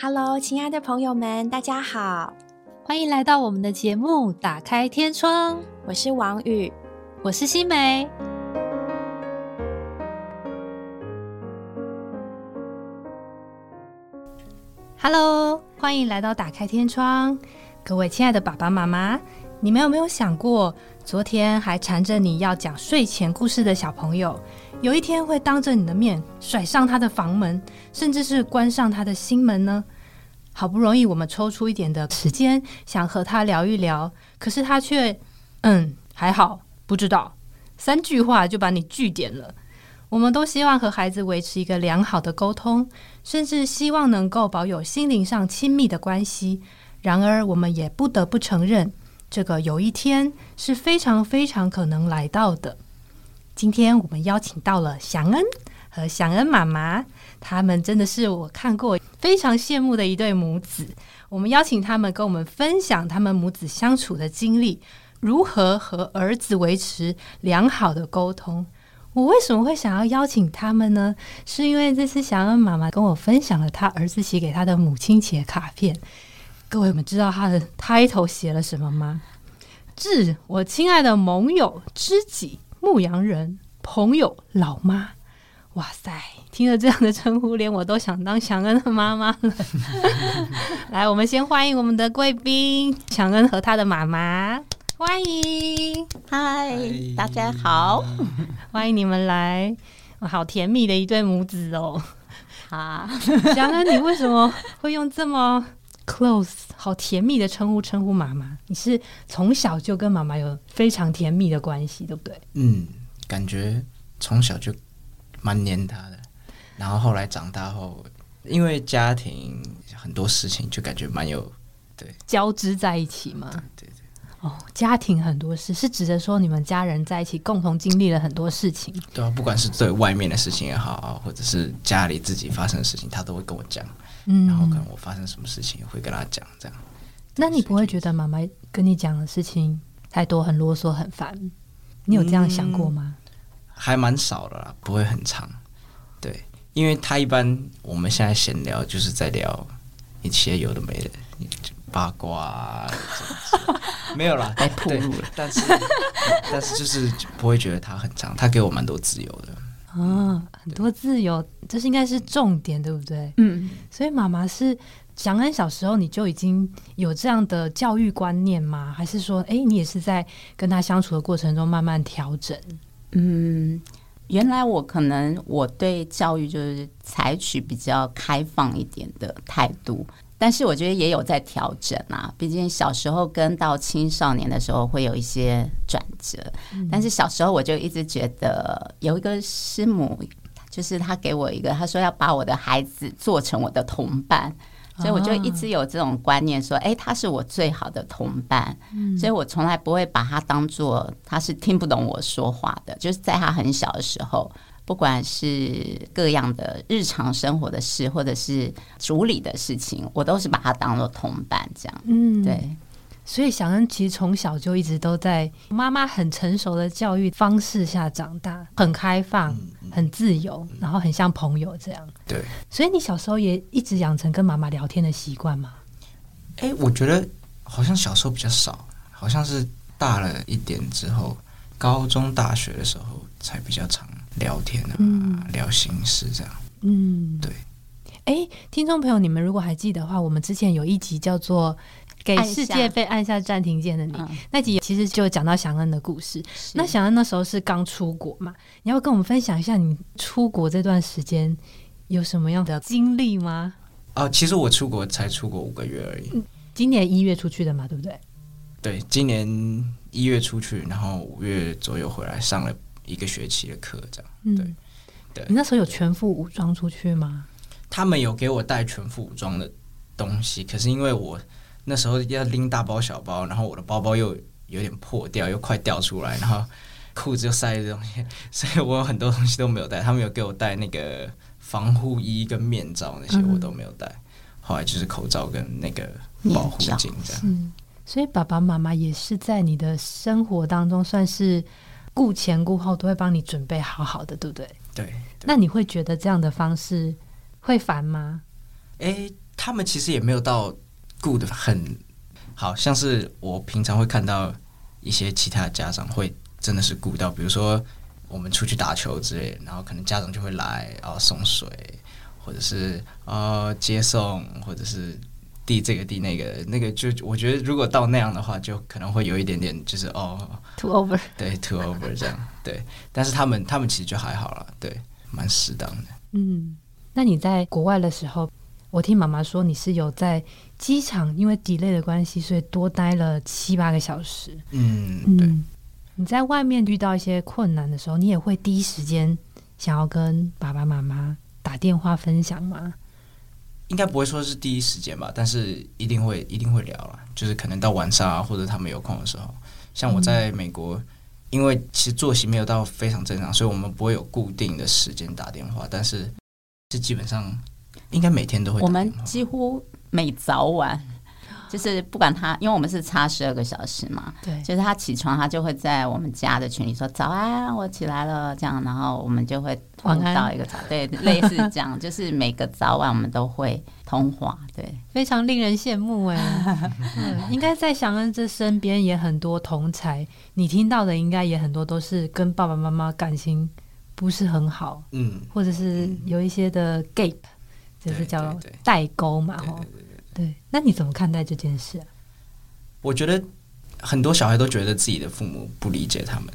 Hello，亲爱的朋友们，大家好，欢迎来到我们的节目《打开天窗》。我是王宇，我是新梅。Hello，欢迎来到《打开天窗》。各位亲爱的爸爸妈妈，你们有没有想过，昨天还缠着你要讲睡前故事的小朋友，有一天会当着你的面甩上他的房门，甚至是关上他的心门呢？好不容易我们抽出一点的时间，想和他聊一聊，可是他却嗯还好，不知道三句话就把你拒点了。我们都希望和孩子维持一个良好的沟通，甚至希望能够保有心灵上亲密的关系。然而，我们也不得不承认，这个有一天是非常非常可能来到的。今天我们邀请到了祥恩和祥恩妈妈，他们真的是我看过非常羡慕的一对母子。我们邀请他们跟我们分享他们母子相处的经历，如何和儿子维持良好的沟通。我为什么会想要邀请他们呢？是因为这次祥恩妈妈跟我分享了她儿子写给她的母亲节卡片。各位，我们知道他的 title 写了什么吗？致我亲爱的盟友、知己、牧羊人、朋友、老妈。哇塞，听了这样的称呼，连我都想当祥恩的妈妈了。来，我们先欢迎我们的贵宾祥恩和他的妈妈。欢迎，嗨，大家好，欢迎你们来，好甜蜜的一对母子哦。好，祥恩，你为什么会用这么 close、好甜蜜的称呼称呼妈妈？你是从小就跟妈妈有非常甜蜜的关系，对不对？嗯，感觉从小就蛮黏她的，然后后来长大后，因为家庭很多事情，就感觉蛮有对交织在一起嘛。对对。哦，家庭很多事是指的说你们家人在一起共同经历了很多事情。对啊，不管是对外面的事情也好，或者是家里自己发生的事情，他都会跟我讲。嗯，然后可能我发生什么事情，也会跟他讲。这样，那你不会觉得妈妈跟你讲的事情太多、很啰嗦、很烦？你有这样想过吗？还蛮少的啦，不会很长。对，因为他一般我们现在闲聊就是在聊一些有的没的八卦 没有啦，太暴露了。但是 但是就是不会觉得他很长，他给我蛮多自由的。啊，很多自由，这是应该是重点，对不对？嗯，所以妈妈是祥恩小时候你就已经有这样的教育观念吗？还是说，哎，你也是在跟他相处的过程中慢慢调整？嗯，原来我可能我对教育就是采取比较开放一点的态度，但是我觉得也有在调整啊。毕竟小时候跟到青少年的时候会有一些转折，但是小时候我就一直觉得有一个师母，就是他给我一个，他说要把我的孩子做成我的同伴。所以我就一直有这种观念，说，哎，他是我最好的同伴，所以我从来不会把他当做他是听不懂我说话的。就是在他很小的时候，不管是各样的日常生活的事，或者是处理的事情，我都是把它当做同伴这样。嗯，对。所以小恩其实从小就一直都在妈妈很成熟的教育方式下长大，很开放、很自由，然后很像朋友这样。对，所以你小时候也一直养成跟妈妈聊天的习惯吗？哎，我觉得好像小时候比较少，好像是大了一点之后，高中、大学的时候才比较常聊天啊，聊心事这样。嗯，对。哎，听众朋友，你们如果还记得的话，我们之前有一集叫做。给世界被按下暂停键的你，那集其实就讲到祥恩的故事。那祥恩那时候是刚出国嘛？你要跟我们分享一下你出国这段时间有什么样的经历吗？哦，其实我出国才出国五个月而已。今年一月出去的嘛，对不对？对，今年一月出去，然后五月左右回来，上了一个学期的课，这样。对，对。你那时候有全副武装出去吗？他们有给我带全副武装的东西，可是因为我。那时候要拎大包小包，然后我的包包又有点破掉，又快掉出来，然后裤子又塞着东西，所以我有很多东西都没有带。他们有给我带那个防护衣跟面罩，那些我都没有带。后来就是口罩跟那个保护镜这样。嗯，所以爸爸妈妈也是在你的生活当中算是顾前顾后，都会帮你准备好好的，对不对？对。那你会觉得这样的方式会烦吗？哎。他们其实也没有到顾的很好，像是我平常会看到一些其他的家长会真的是顾到，比如说我们出去打球之类，然后可能家长就会来然后送水，或者是呃接送，或者是递这个递那个，那个就我觉得如果到那样的话，就可能会有一点点就是哦 too over。对 too over 这样对，但是他们他们其实就还好了，对，蛮适当的。嗯，那你在国外的时候，我听妈妈说你是有在机场因为 delay 的关系，所以多待了七八个小时。嗯，对。嗯，你在外面遇到一些困难的时候，你也会第一时间想要跟爸爸妈妈打电话分享吗？应该不会说是第一时间吧，但是一定会一定会聊了，就是可能到晚上啊，或者他们有空的时候。像我在美国，因为其实作息没有到非常正常，所以我们不会有固定的时间打电话，但是这基本上应该每天都会我。们几乎每早晚，就是不管他，因为我们是差十二个小时嘛，对。就是他起床，他就会在我们家的群里说早安，我起来了，这样，然后我们就会通到一个早，对，类似这样，就是每个早晚我们都会通话，对，非常令人羡慕哎、嗯，应该在祥恩这身边也很多同才，你听到的应该也很多都是跟爸爸妈妈感情不是很好，嗯，或者是有一些的 gap，就是叫代沟嘛，对吼。对，那你怎么看待这件事啊？我觉得很多小孩都觉得自己的父母不理解他们。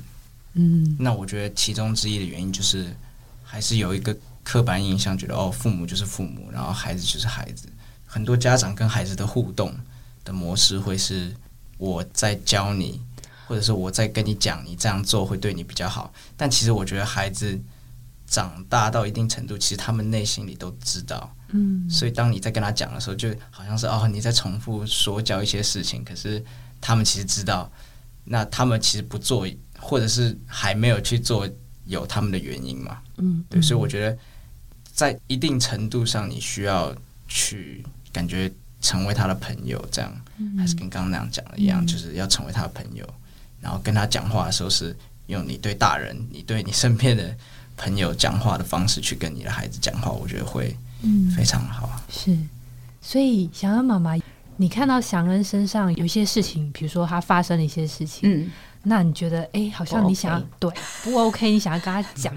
嗯那我觉得其中之一的原因就是，还是有一个刻板印象，觉得哦，父母就是父母，然后孩子就是孩子。很多家长跟孩子的互动的模式会是我在教你，或者是我在跟你讲，你这样做会对你比较好。但其实我觉得孩子长大到一定程度，其实他们内心里都知道。嗯。所以当你在跟他讲的时候，就好像是哦你在重复说教一些事情，可是他们其实知道，那他们其实不做，或者是还没有去做，有他们的原因嘛。嗯，对，所以我觉得在一定程度上，你需要去感觉成为他的朋友，这样、还是跟刚刚那样讲的一样，就是要成为他的朋友，然后跟他讲话的时候是用你对大人、你对你身边的朋友讲话的方式去跟你的孩子讲话，我觉得会嗯非常好啊。是，所以祥恩妈妈，你看到祥恩身上有一些事情，比如说他发生了一些事情，嗯，那你觉得，哎、好像你想要 OK 对不 OK，你想要跟他讲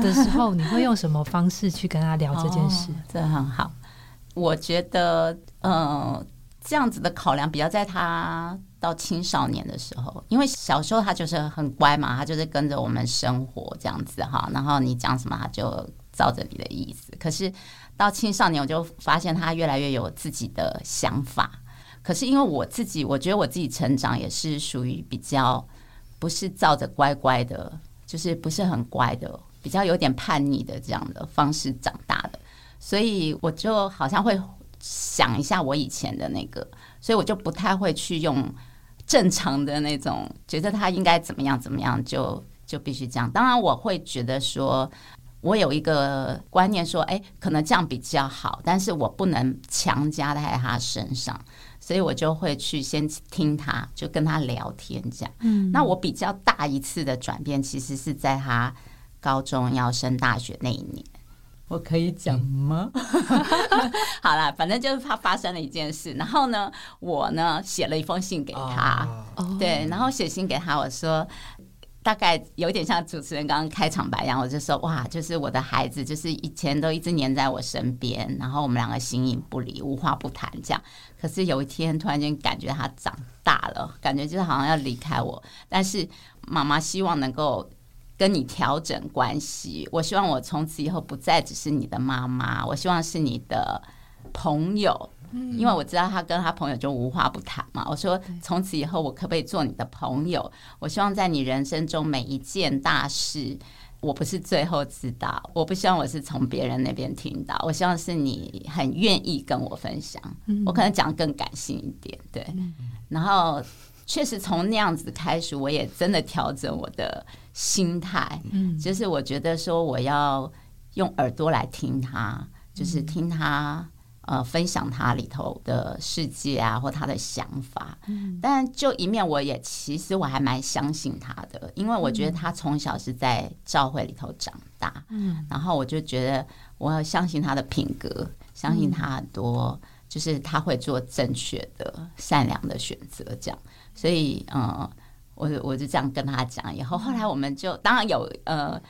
的时候，你会用什么方式去跟他聊这件事？哦这很好。我觉得，呃，这样子的考量比较在他到青少年的时候，因为小时候他就是很乖嘛，他就是跟着我们生活这样子哈，然后你讲什么他就照着你的意思。可是到青少年，我就发现他越来越有自己的想法。可是因为我自己，我觉得我自己成长也是属于比较不是照着乖乖的，就是不是很乖的，比较有点叛逆的这样的方式长大的。所以我就好像会想一下我以前的那个，所以我就不太会去用正常的那种，觉得他应该怎么样怎么样，就就必须这样。当然，我会觉得说，我有一个观念说，哎，可能这样比较好，但是我不能强加在他身上，所以我就会去先听他，就跟他聊天这样。嗯，那我比较大一次的转变，其实是在他高中要升大学那一年。我可以讲吗？好啦，反正就是他发生了一件事，然后呢，我呢写了一封信给他，对，然后写信给他，我说。大概有点像主持人刚刚开场白一样，我就说哇，就是我的孩子，就是以前都一直黏在我身边，然后我们两个形影不离，无话不谈这样。可是有一天突然间感觉他长大了，感觉就是好像要离开我，但是妈妈希望能够跟你调整关系。我希望我从此以后不再只是你的妈妈，我希望是你的朋友。因为我知道他跟他朋友就无话不谈嘛。我说从此以后我可不可以做你的朋友？我希望在你人生中每一件大事，我不是最后知道，我不希望我是从别人那边听到，我希望是你很愿意跟我分享。我可能讲得更感性一点，对。然后确实从那样子开始，我也真的调整我的心态，嗯就是我觉得说我要用耳朵来听他，就是听他。呃，分享他里头的世界啊，或他的想法，但就一面，我也其实我还蛮相信他的，因为我觉得他从小是在教会里头长大，嗯然后我就觉得我要相信他的品格，相信他很多就是他会做正确的、善良的选择，这样。所以，呃，我我就这样跟他讲，以后后来我们就当然有呃。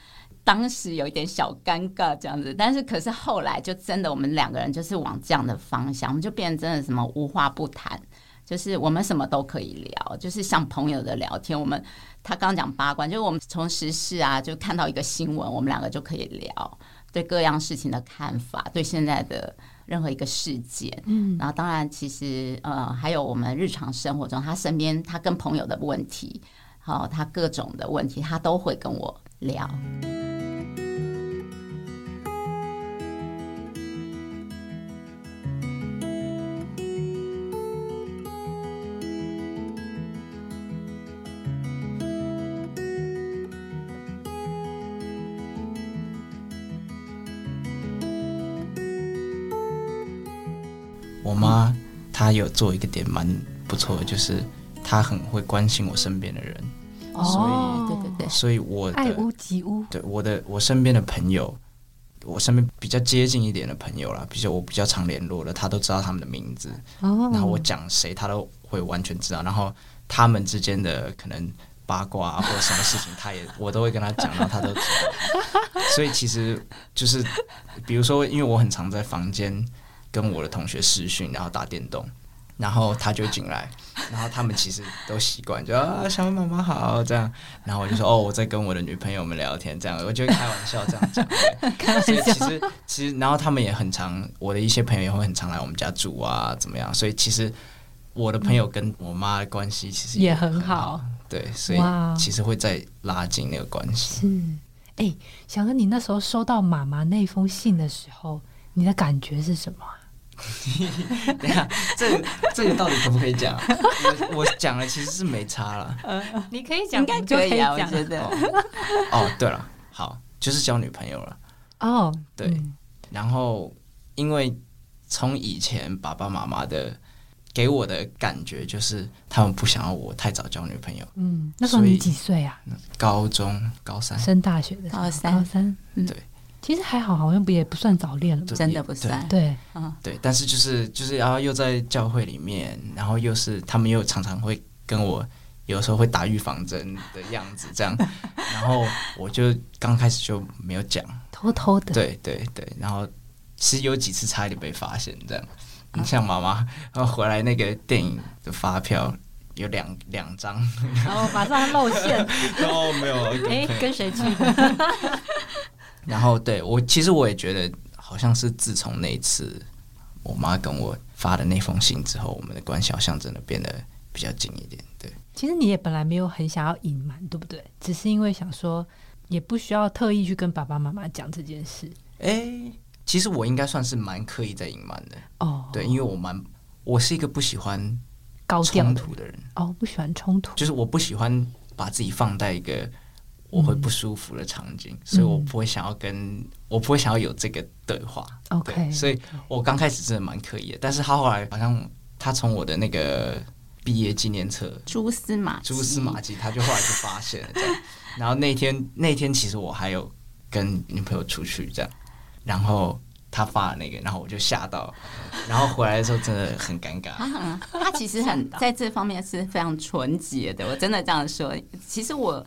当时有一点小尴尬这样子，但是可是后来就真的我们两个人就是往这样的方向，我们就变成真的什么无话不谈，就是我们什么都可以聊，就是像朋友的聊天。我们他刚刚讲八卦，就是我们从时事啊，就看到一个新闻，我们两个就可以聊对各样事情的看法，对现在的任何一个事件，嗯，然后当然其实呃还有我们日常生活中他身边他跟朋友的问题，好他各种的问题，他都会跟我聊。她有做一个点蛮不错的，就是他很会关心我身边的人，哦，对对对，所以我的爱屋及乌，对我的我身边的朋友，我身边比较接近一点的朋友啦，比较我比较常联络的，他都知道他们的名字，哦，然后我讲谁，他都会完全知道，然后他们之间的可能八卦啊或者什么事情，他也我都会跟他讲，然后他都知道，所以其实就是比如说，因为我很常在房间跟我的同学视讯，然后打电动。然后他就进来，然后他们其实都习惯，就啊小妈妈好这样，然后我就说哦我在跟我的女朋友们聊天，这样我就开玩笑这样讲，其，实其实然后他们也很常，我的一些朋友也会很常来我们家住啊怎么样，所以其实我的朋友跟我妈的关系其实也很很好，对，所以其实会再拉近那个关系。是，哎，小哥，你那时候收到妈妈那封信的时候，你的感觉是什么啊？等一下，这个这个到底可不可以讲？我我讲了其实是没差了。你可以讲应该可以啊，我讲觉得。哦，对了，好，就是交女朋友了。哦，对嗯然后因为从以前爸爸妈妈的给我的感觉就是，他们不想要我太早交女朋友。嗯，那时候你几岁啊？高中高三，升大学的时候高三高三，嗯对其实还好，好像不也不算早恋了真的不算。对，对，但是就是就是然后又在教会里面，然后又是他们又常常会跟我。有时候会打预防针的样子，这样，然后我就刚开始就没有讲，偷偷的，对对对，然后其实有几次差一点被发现，这样。你像妈妈，然后回来那个电影的发票有两两张，然后马上露馅，哦没有，哎，跟谁去？的？然后对我其实我也觉得好像是自从那一次我妈跟我发的那封信之后，我们的关系好像真的变得比较近一点，对。其实你也本来没有很想要隐瞒，对不对？只是因为想说，也不需要特意去跟爸爸妈妈讲这件事。哎，其实我应该算是蛮刻意在隐瞒的，哦，对，因为我蛮我是一个不喜欢高冲突的人。哦，不喜欢冲突，就是我不喜欢把自己放在一个我会不舒服的场景，所以我不会想要跟我不会想要有这个对话。OK 对，所以我刚开始真的蛮刻意的，但是他后来好像他从我的那个毕业纪念册蛛丝马迹蛛丝马迹，他就后来就发现了这样。然后那天那天其实我还有跟女朋友出去这样，然后他发了那个，然后我就吓到，然后回来的时候真的很尴尬。他，他其实很 在这方面是非常纯洁的。我真的这样说，其实我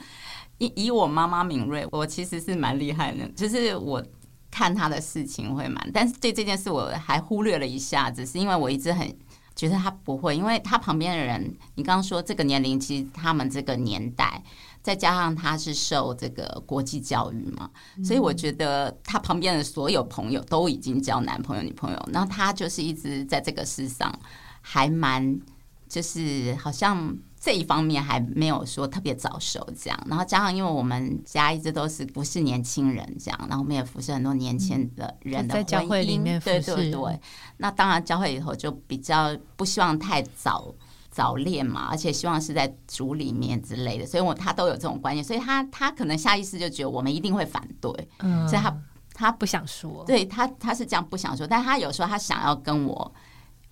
以以我妈妈敏锐，我其实是蛮厉害的，就是我看他的事情会蛮，但是对这件事我还忽略了一下，只是因为我一直很觉得他不会，因为他旁边的人，你刚刚说这个年龄，其实他们这个年代。再加上他是受这个国际教育嘛，所以我觉得他旁边的所有朋友都已经交男朋友、女朋友，然后他就是一直在这个世上还蛮，就是好像这一方面还没有说特别早熟这样。然后加上因为我们家一直都是不是年轻人这样，然后我们也服侍很多年轻的人的在教会里面服对侍对对。那当然教会以后就比较不希望太早。早恋嘛，而且希望是在组里面之类的，所以我他都有这种观念，所以他他可能下意识就觉得我们一定会反对，嗯，所以他他不想说，对他他是这样不想说，但他有时候他想要跟我，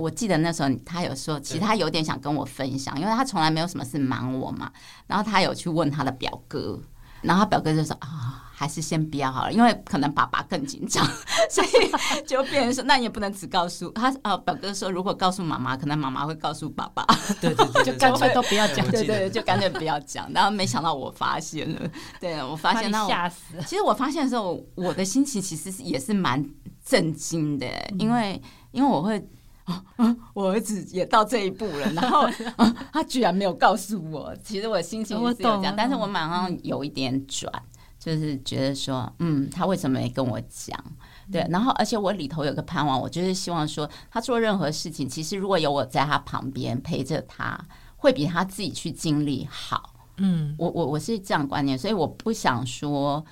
我记得那时候他有说，其实他有点想跟我分享，因为他从来没有什么事瞒我嘛，然后他有去问他的表哥，然后他表哥就说啊。还是先不要好了，因为可能爸爸更紧张，所以就变成说，那你也不能只告诉他。呃，表哥说，如果告诉妈妈，可能妈妈会告诉爸爸。对对对，就干脆都不要讲。对对，就干脆不要讲。然后没想到我发现了，对我发现那吓死。其实我发现的时候，我的心情其实也是蛮震惊的，因为因为我会啊我儿子也到这一步了，然后他居然没有告诉我。其实我心情是有这样，但是我马上有一点转。就是觉得说，嗯，他为什么没跟我讲？对，然后而且我里头有个盼望，我就是希望说，他做任何事情，其实如果有我在他旁边陪着他，会比他自己去经历好。嗯，我我我是这样观念，所以我不想说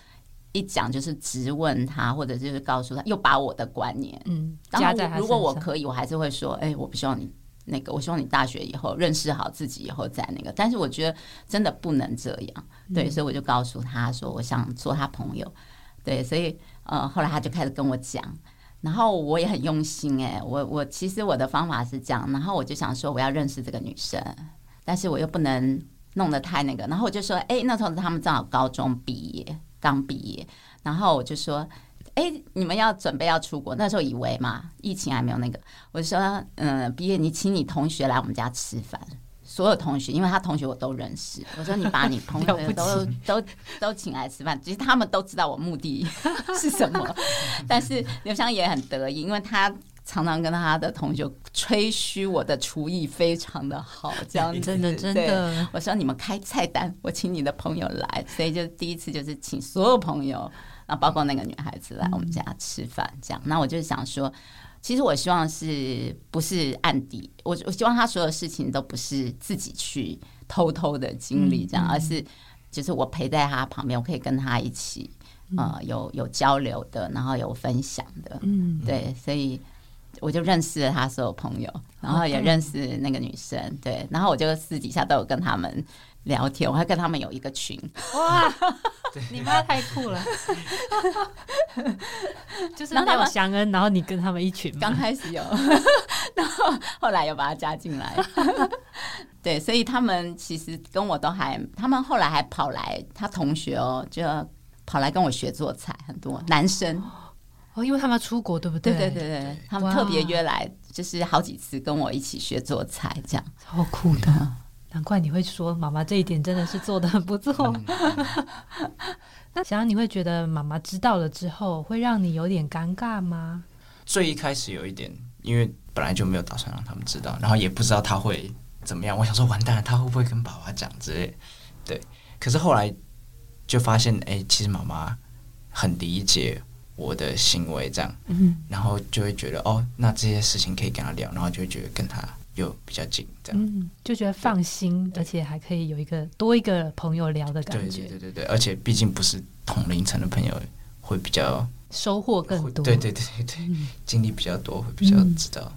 一讲就是质问他，或者就是告诉他，又把我的观念，嗯，加在如果我可以，我还是会说，哎，我不希望你。那个，我希望你大学以后认识好自己以后再那个，但是我觉得真的不能这样，对，所以我就告诉他说，我想做他朋友，对，所以呃，后来他就开始跟我讲，然后我也很用心，哎，我我其实我的方法是这样，然后我就想说我要认识这个女生，但是我又不能弄得太那个，然后我就说，哎，那时候他们正好高中毕业，刚毕业，然后我就说。哎，你们要准备要出国，那时候以为嘛，疫情还没有那个。我说，嗯，毕业你请你同学来我们家吃饭，所有同学，因为他同学我都认识。我说你把你 朋友都都都请来吃饭，其实他们都知道我目的 是什么。但是刘湘也很得意，因为他常常跟他的同学吹嘘我的厨艺非常的好，这样真的真的。我说你们开菜单，我请你的朋友来，所以就第一次就是请所有朋友。那包括那个女孩子来我们家吃饭，这样，那我就想说，其实我希望是不是案底，我我希望他所有事情都不是自己去偷偷的经历，这样，而是就是我陪在他旁边，我可以跟他一起，呃，有有交流的，然后有分享的，嗯，对，所以我就认识了他所有朋友，然后也认识那个女生，对，然后我就私底下都有跟他们。聊天，我还跟他们有一个群。哇，你妈太酷了！就是没有祥恩，然后你跟他们一群。刚开始有，然后后来又把他加进来。对，所以他们其实跟我都还，他们后来还跑来，他同学哦，就跑来跟我学做菜，很多男生哦，因为他们要出国，对不对？对对对对，他们特别约来，就是好几次跟我一起学做菜，这样超酷的。难怪你会说妈妈这一点真的是做的很不错。那想想你会觉得妈妈知道了之后会让你有点尴尬吗？最一开始有一点，因为本来就没有打算让他们知道，然后也不知道他会怎么样。我想说完蛋了，他会不会跟爸爸讲之类？对。可是后来就发现，哎，其实妈妈很理解我的行为，这样。嗯。然后就会觉得，哦，那这些事情可以跟他聊，然后就会觉得跟他。又比较近，这样，嗯，就觉得放心，而且还可以有一个多一个朋友聊的感觉，对对对对，而且毕竟不是同龄层的朋友，会比较收获更多，对对对对，经历比较多，会比较知道。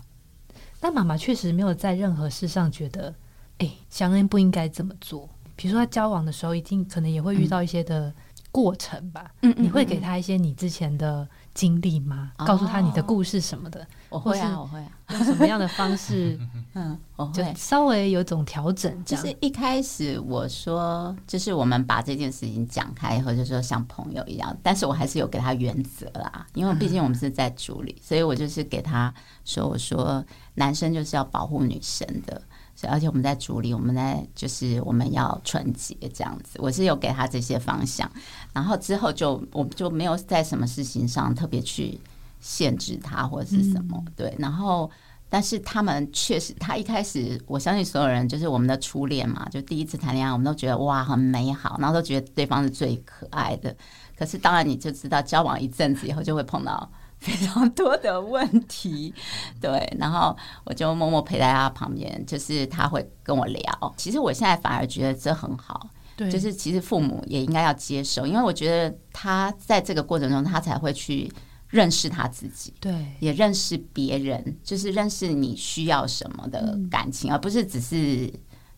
但妈妈确实没有在任何事上觉得，哎，祥恩不应该这么做。比如说他交往的时候，一定可能也会遇到一些的过程吧，嗯嗯，你会给他一些你之前的。经历吗？告诉他你的故事什么的，我会啊，我会啊。用什么样的方式？嗯，我会稍微有种调整。就是一开始我说，就是我们把这件事情讲开以后，就说像朋友一样。但是我还是有给他原则啦，因为毕竟我们是在组里，所以我就是给他说，我说男生就是要保护女生的。而且我们在主理，我们在就是我们要纯洁这样子，我是有给他这些方向，然后之后就我们就没有在什么事情上特别去限制他或者是什么对，然后但是他们确实，他一开始我相信所有人就是我们的初恋嘛，就第一次谈恋爱，我们都觉得哇很美好，然后都觉得对方是最可爱的，可是当然你就知道交往一阵子以后就会碰到。非常多的问题，对，然后我就默默陪在他旁边，就是他会跟我聊。其实我现在反而觉得这很好，对，就是其实父母也应该要接受，因为我觉得他在这个过程中，他才会去认识他自己，对，也认识别人，就是认识你需要什么的感情，而不是只是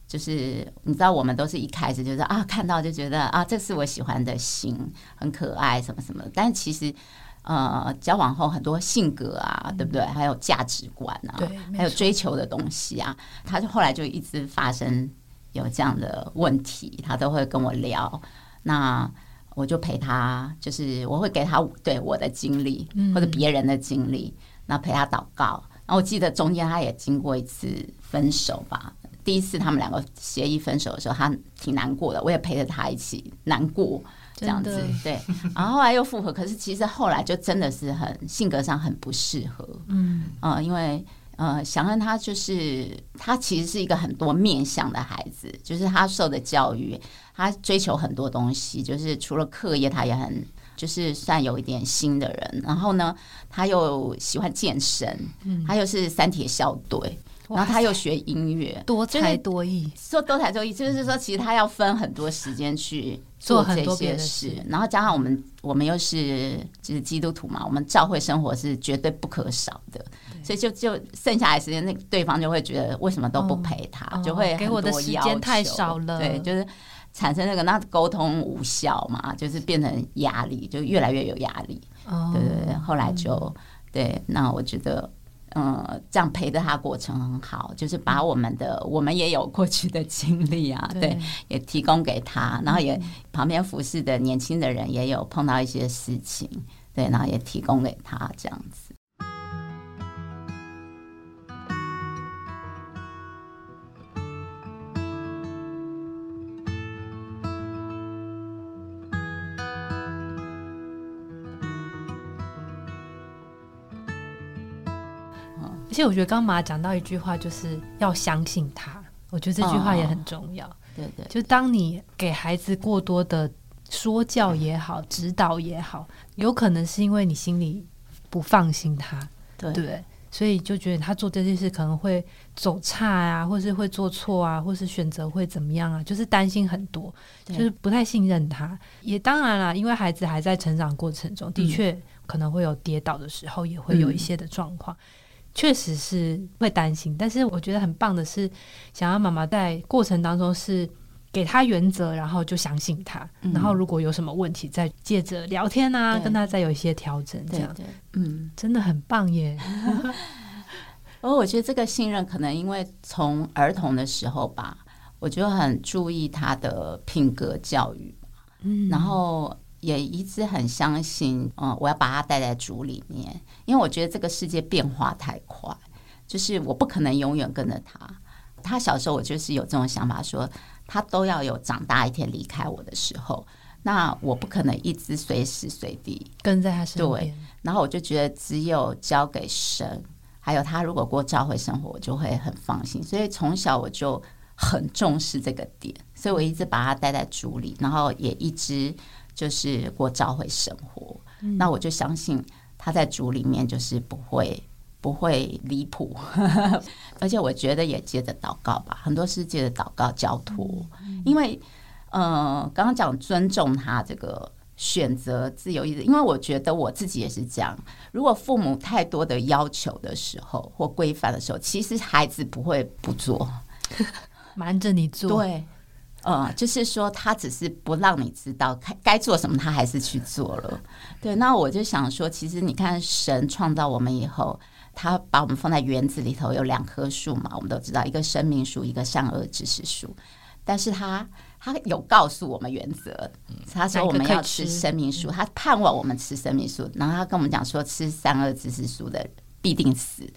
就是你知道，我们都是一开始就是啊，看到就觉得啊，这是我喜欢的型，很可爱什么什么，但其实。呃，交往后很多性格啊，对不对？还有价值观啊，还有追求的东西啊，他就后来就一直发生有这样的问题，他都会跟我聊。那我就陪他，就是我会给他对我的经历嗯或者别人的经历，那陪他祷告。然后我记得中间他也经过一次分手吧，第一次他们两个协议分手的时候，他挺难过的，我也陪着他一起难过。这样子对，然后后来又复合，可是其实后来就真的是很性格上很不适合，嗯。呃，因为呃，祥恩他就是他其实是一个很多面向的孩子，就是他受的教育，他追求很多东西，就是除了课业，他也很就是算有一点心的人。然后呢，他又喜欢健身，他又是三铁校队，然后他又学音乐，多才多艺，说多才多艺，就是说其实他要分很多时间去做做这很多的些事。事，然后加上我们我们又是就是基督徒嘛，我们教会生活是绝对不可少的，所以就就剩下来时间，那对方就会觉得为什么都不陪他，哦就会给我的时间太少了。对，就是产生那个那沟通无效嘛，就是变成压力，就越来越有压力。哦。对对对，后来就、对，那我觉得。嗯，这样陪着他过程很好，就是把我们的我们也有过去的经历啊，对对，也提供给他，然后也旁边服侍的年轻的人也有碰到一些事情，对，然后也提供给他这样子。且我觉得刚刚妈讲到一句话，就是要相信他。我觉得这句话也很重要。对对就当你给孩子过多的说教也好、指导也好，有可能是因为你心里不放心他，对？所以就觉得他做这件事可能会走差啊，或是会做错啊，或是选择会怎么样啊，就是担心很多，就是不太信任他。也当然啦，因为孩子还在成长过程中，的确可能会有跌倒的时候，也会有一些的状况。确实是会担心，但是我觉得很棒的是，想要妈妈在过程当中是给他原则，然后就相信他，嗯。然后如果有什么问题，再借着聊天啊，跟他再有一些调整，这样。对对，嗯。真的很棒耶。而我觉得这个信任可能因为从儿童的时候吧，我就很注意他的品格教育，嗯。然后也一直很相信，嗯，我要把他带在主里面，因为我觉得这个世界变化太快，就是我不可能永远跟着他。他小时候我就是有这种想法说他都要有长大一天离开我的时候，那我不可能一直随时随地跟在他身边，对然后我就觉得只有交给神，还有他如果过教会生活，我就会很放心。所以从小我就很重视这个点，所以我一直把他带在主里，然后也一直就是过教会生活。那我就相信他在主里面就是不会不会离谱，而且我觉得也接着祷告吧，很多是借着祷告交托，因为呃，刚刚讲尊重他这个选择自由意志，因为我觉得我自己也是这样。如果父母太多的要求的时候或规范的时候，其实孩子不会不做，瞒着你做，对。呃，就是说，他只是不让你知道该该做什么，他还是去做了。对，那我就想说，其实你看，神创造我们以后，他把我们放在园子里头，有两棵树嘛，我们都知道，一个生命树，一个善恶知识树。但是他他有告诉我们原则，他说我们要吃生命树，他盼望我们吃生命树，然后他跟我们讲说，吃善恶知识树的必定死。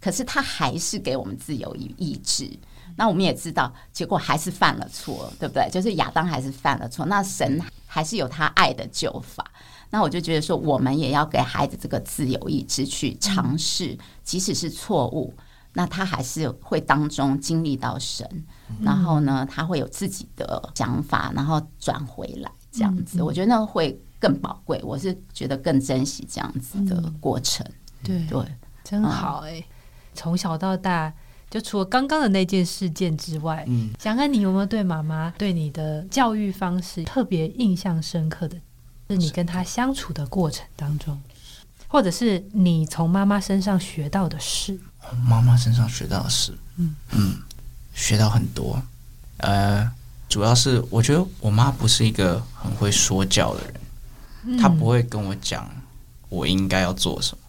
可是他还是给我们自由意意志。那我们也知道，结果还是犯了错，对不对？就是亚当还是犯了错，那神还是有他爱的救法。那我就觉得说，我们也要给孩子这个自由意志去尝试，即使是错误，那他还是会当中经历到神，然后呢，他会有自己的想法，然后转回来这样子。我觉得那会更宝贵，我是觉得更珍惜这样子的过程。对对，真好哎、从小到大，就除了刚刚的那件事件之外，嗯，想看你有没有对妈妈对你的教育方式特别印象深刻的，是你跟她相处的过程当中，或者是你从妈妈身上学到的事。妈妈身上学到的事，嗯学到很多。呃，主要是我觉得我妈不是一个很会说教的人，她不会跟我讲我应该要做什么，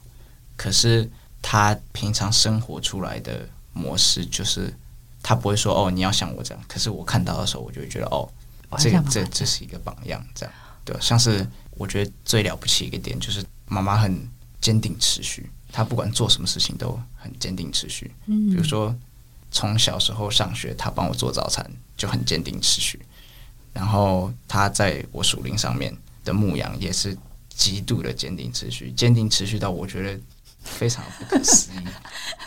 可是她平常生活出来的模式就是，他不会说哦你要像我这样，可是我看到的时候，我就会觉得哦，这这这是一个榜样，这样。对，像是我觉得最了不起一个点就是妈妈很坚定持续，她不管做什么事情都很坚定持续。嗯。比如说从小时候上学，她帮我做早餐就很坚定持续，然后她在我属灵上面的牧羊也是极度的坚定持续，坚定持续到我觉得非常不可思议。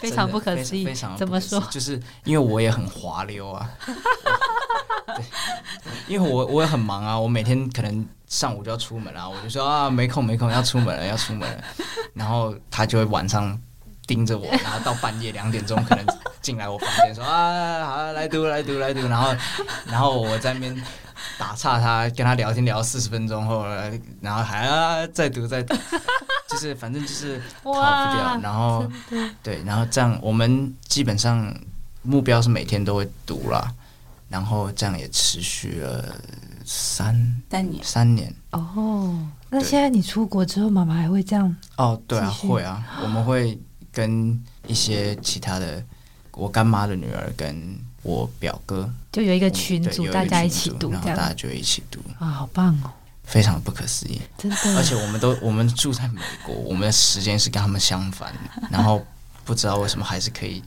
非常不可思议怎么说就是因为我也很滑溜啊，对，因为我我也很忙啊，我每天可能上午就要出门啊，我就说啊没空没空要出门了要出门了，然后他就会晚上盯着我，然后到半夜两点钟可能进来我房间说啊好来读来读来读，然后然后我在那边。打岔他，跟他聊天聊四十分钟后，然后还啊再读再读，就是反正就是逃不掉，然后对，然后这样我们基本上目标是每天都会读啦，然后这样也持续了三三年三年。哦。那现在你出国之后，妈妈还会这样？哦，对啊，会啊，我们会跟一些其他的我干妈的女儿跟我表哥就有一个群组，大家一起读然后大家就一起读，啊，好棒哦！非常不可思议。真的，而且我们都我们住在美国，我们的时间是跟他们相反的，然后不知道为什么还是可以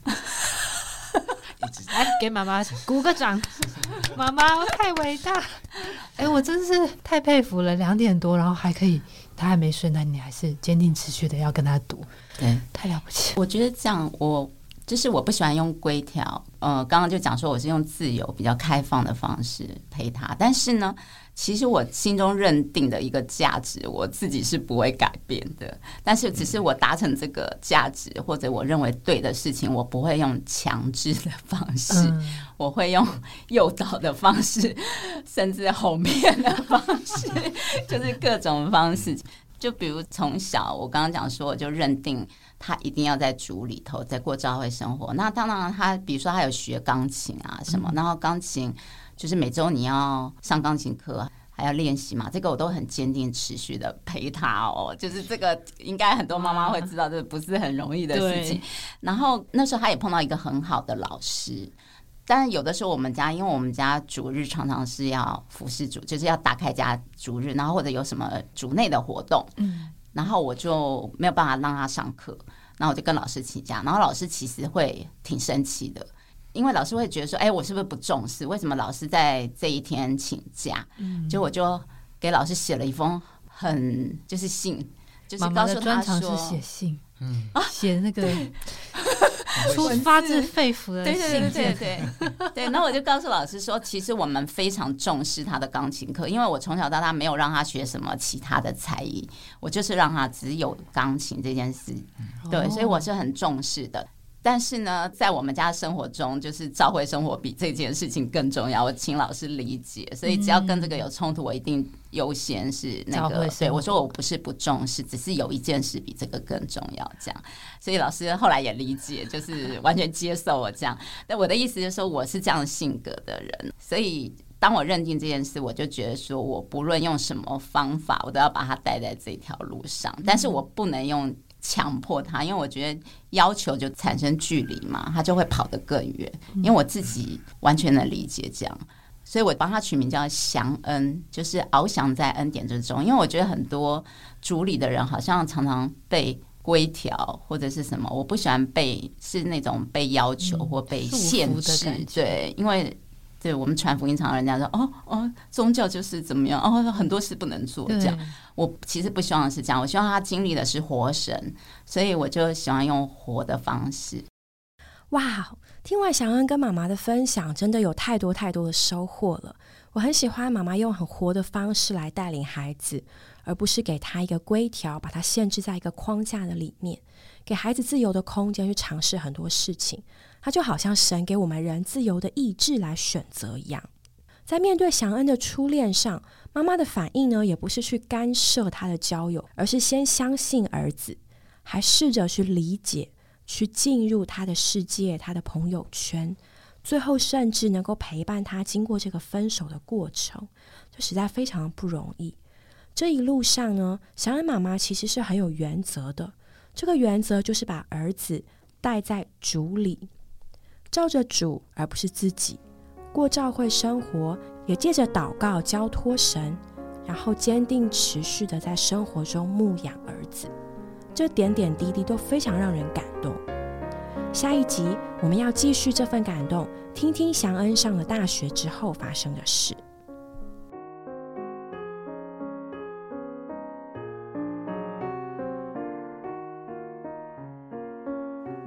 一直来给妈妈鼓个掌，妈妈太伟大！哎、我真是太佩服了，两点多，然后还可以，他还没睡，那你还是坚定持续的要跟他读，对。太了不起。我觉得这样，我就是我不喜欢用规条。呃，刚刚就讲说我是用自由、比较开放的方式陪他，但是呢，其实我心中认定的一个价值，我自己是不会改变的。但是只是我达成这个价值，或者我认为对的事情，我不会用强制的方式，嗯，我会用诱导的方式，甚至哄骗的方式，就是各种方式。就比如从小，我刚刚讲说，我就认定他一定要在组里头，在过教会生活。那当然，他比如说他有学钢琴啊什么，然后钢琴就是每周你要上钢琴课。还要练习嘛？这个我都很坚定、持续的陪他哦。就是这个，应该很多妈妈会知道，这不是很容易的事情。然后那时候他也碰到一个很好的老师，但是有的时候我们家，因为我们家主日常常是要服侍主，就是要打开家主日，然后或者有什么主内的活动，嗯，然后我就没有办法让他上课，然后我就跟老师请假，然后老师其实会挺生气的。因为老师会觉得说，哎，我是不是不重视？为什么老师在这一天请假？嗯就我就给老师写了一封很就是信，就是妈妈的告诉他专长是说，写信，嗯，写那个 出发自肺腑的对对对，对对。对，那我就告诉老师说，其实我们非常重视他的钢琴课，因为我从小到大没有让他学什么其他的才艺，我就是让他只有钢琴这件事，对，所以我是很重视的。但是呢，在我们家生活中，就是教会生活比这件事情更重要。我请老师理解，所以只要跟这个有冲突，我一定优先是那个。对我说，我不是不重视，只是有一件事比这个更重要。这样，所以老师后来也理解，就是完全接受我这样。那我的意思就是说，我是这样性格的人，所以当我认定这件事，我就觉得说我不论用什么方法，我都要把它带在这条路上，但是我不能用。强迫他，因为我觉得要求就产生距离嘛，他就会跑得更远。因为我自己完全能理解这样，所以我帮他取名叫祥恩，就是翱翔在恩典之中。因为我觉得很多主理的人好像常常被规条或者是什么，我不喜欢被是那种被要求或被限制对，因为。对我们传福音，常常人家说哦哦，宗教就是怎么样哦，很多事不能做这样。我其实不希望是这样，我希望他经历的是活神，所以我就喜欢用活的方式。哇，听完祥恩跟妈妈的分享，真的有太多太多的收获了。我很喜欢妈妈用很活的方式来带领孩子，而不是给他一个规条，把他限制在一个框架的里面，给孩子自由的空间去尝试很多事情。他就好像神给我们人自由的意志来选择一样。在面对祥恩的初恋上，妈妈的反应呢，也不是去干涉他的交友，而是先相信儿子，还试着去理解。去进入他的世界，他的朋友圈，最后甚至能够陪伴他经过这个分手的过程，这实在非常不容易。这一路上呢，祥恩妈妈其实是很有原则的。这个原则就是把儿子带在主里，照着主而不是自己过教会生活，也借着祷告交托神，然后坚定持续的在生活中牧养儿子，这点点滴滴都非常让人感动。下一集我们要继续这份感动，听听祥恩上了大学之后发生的事。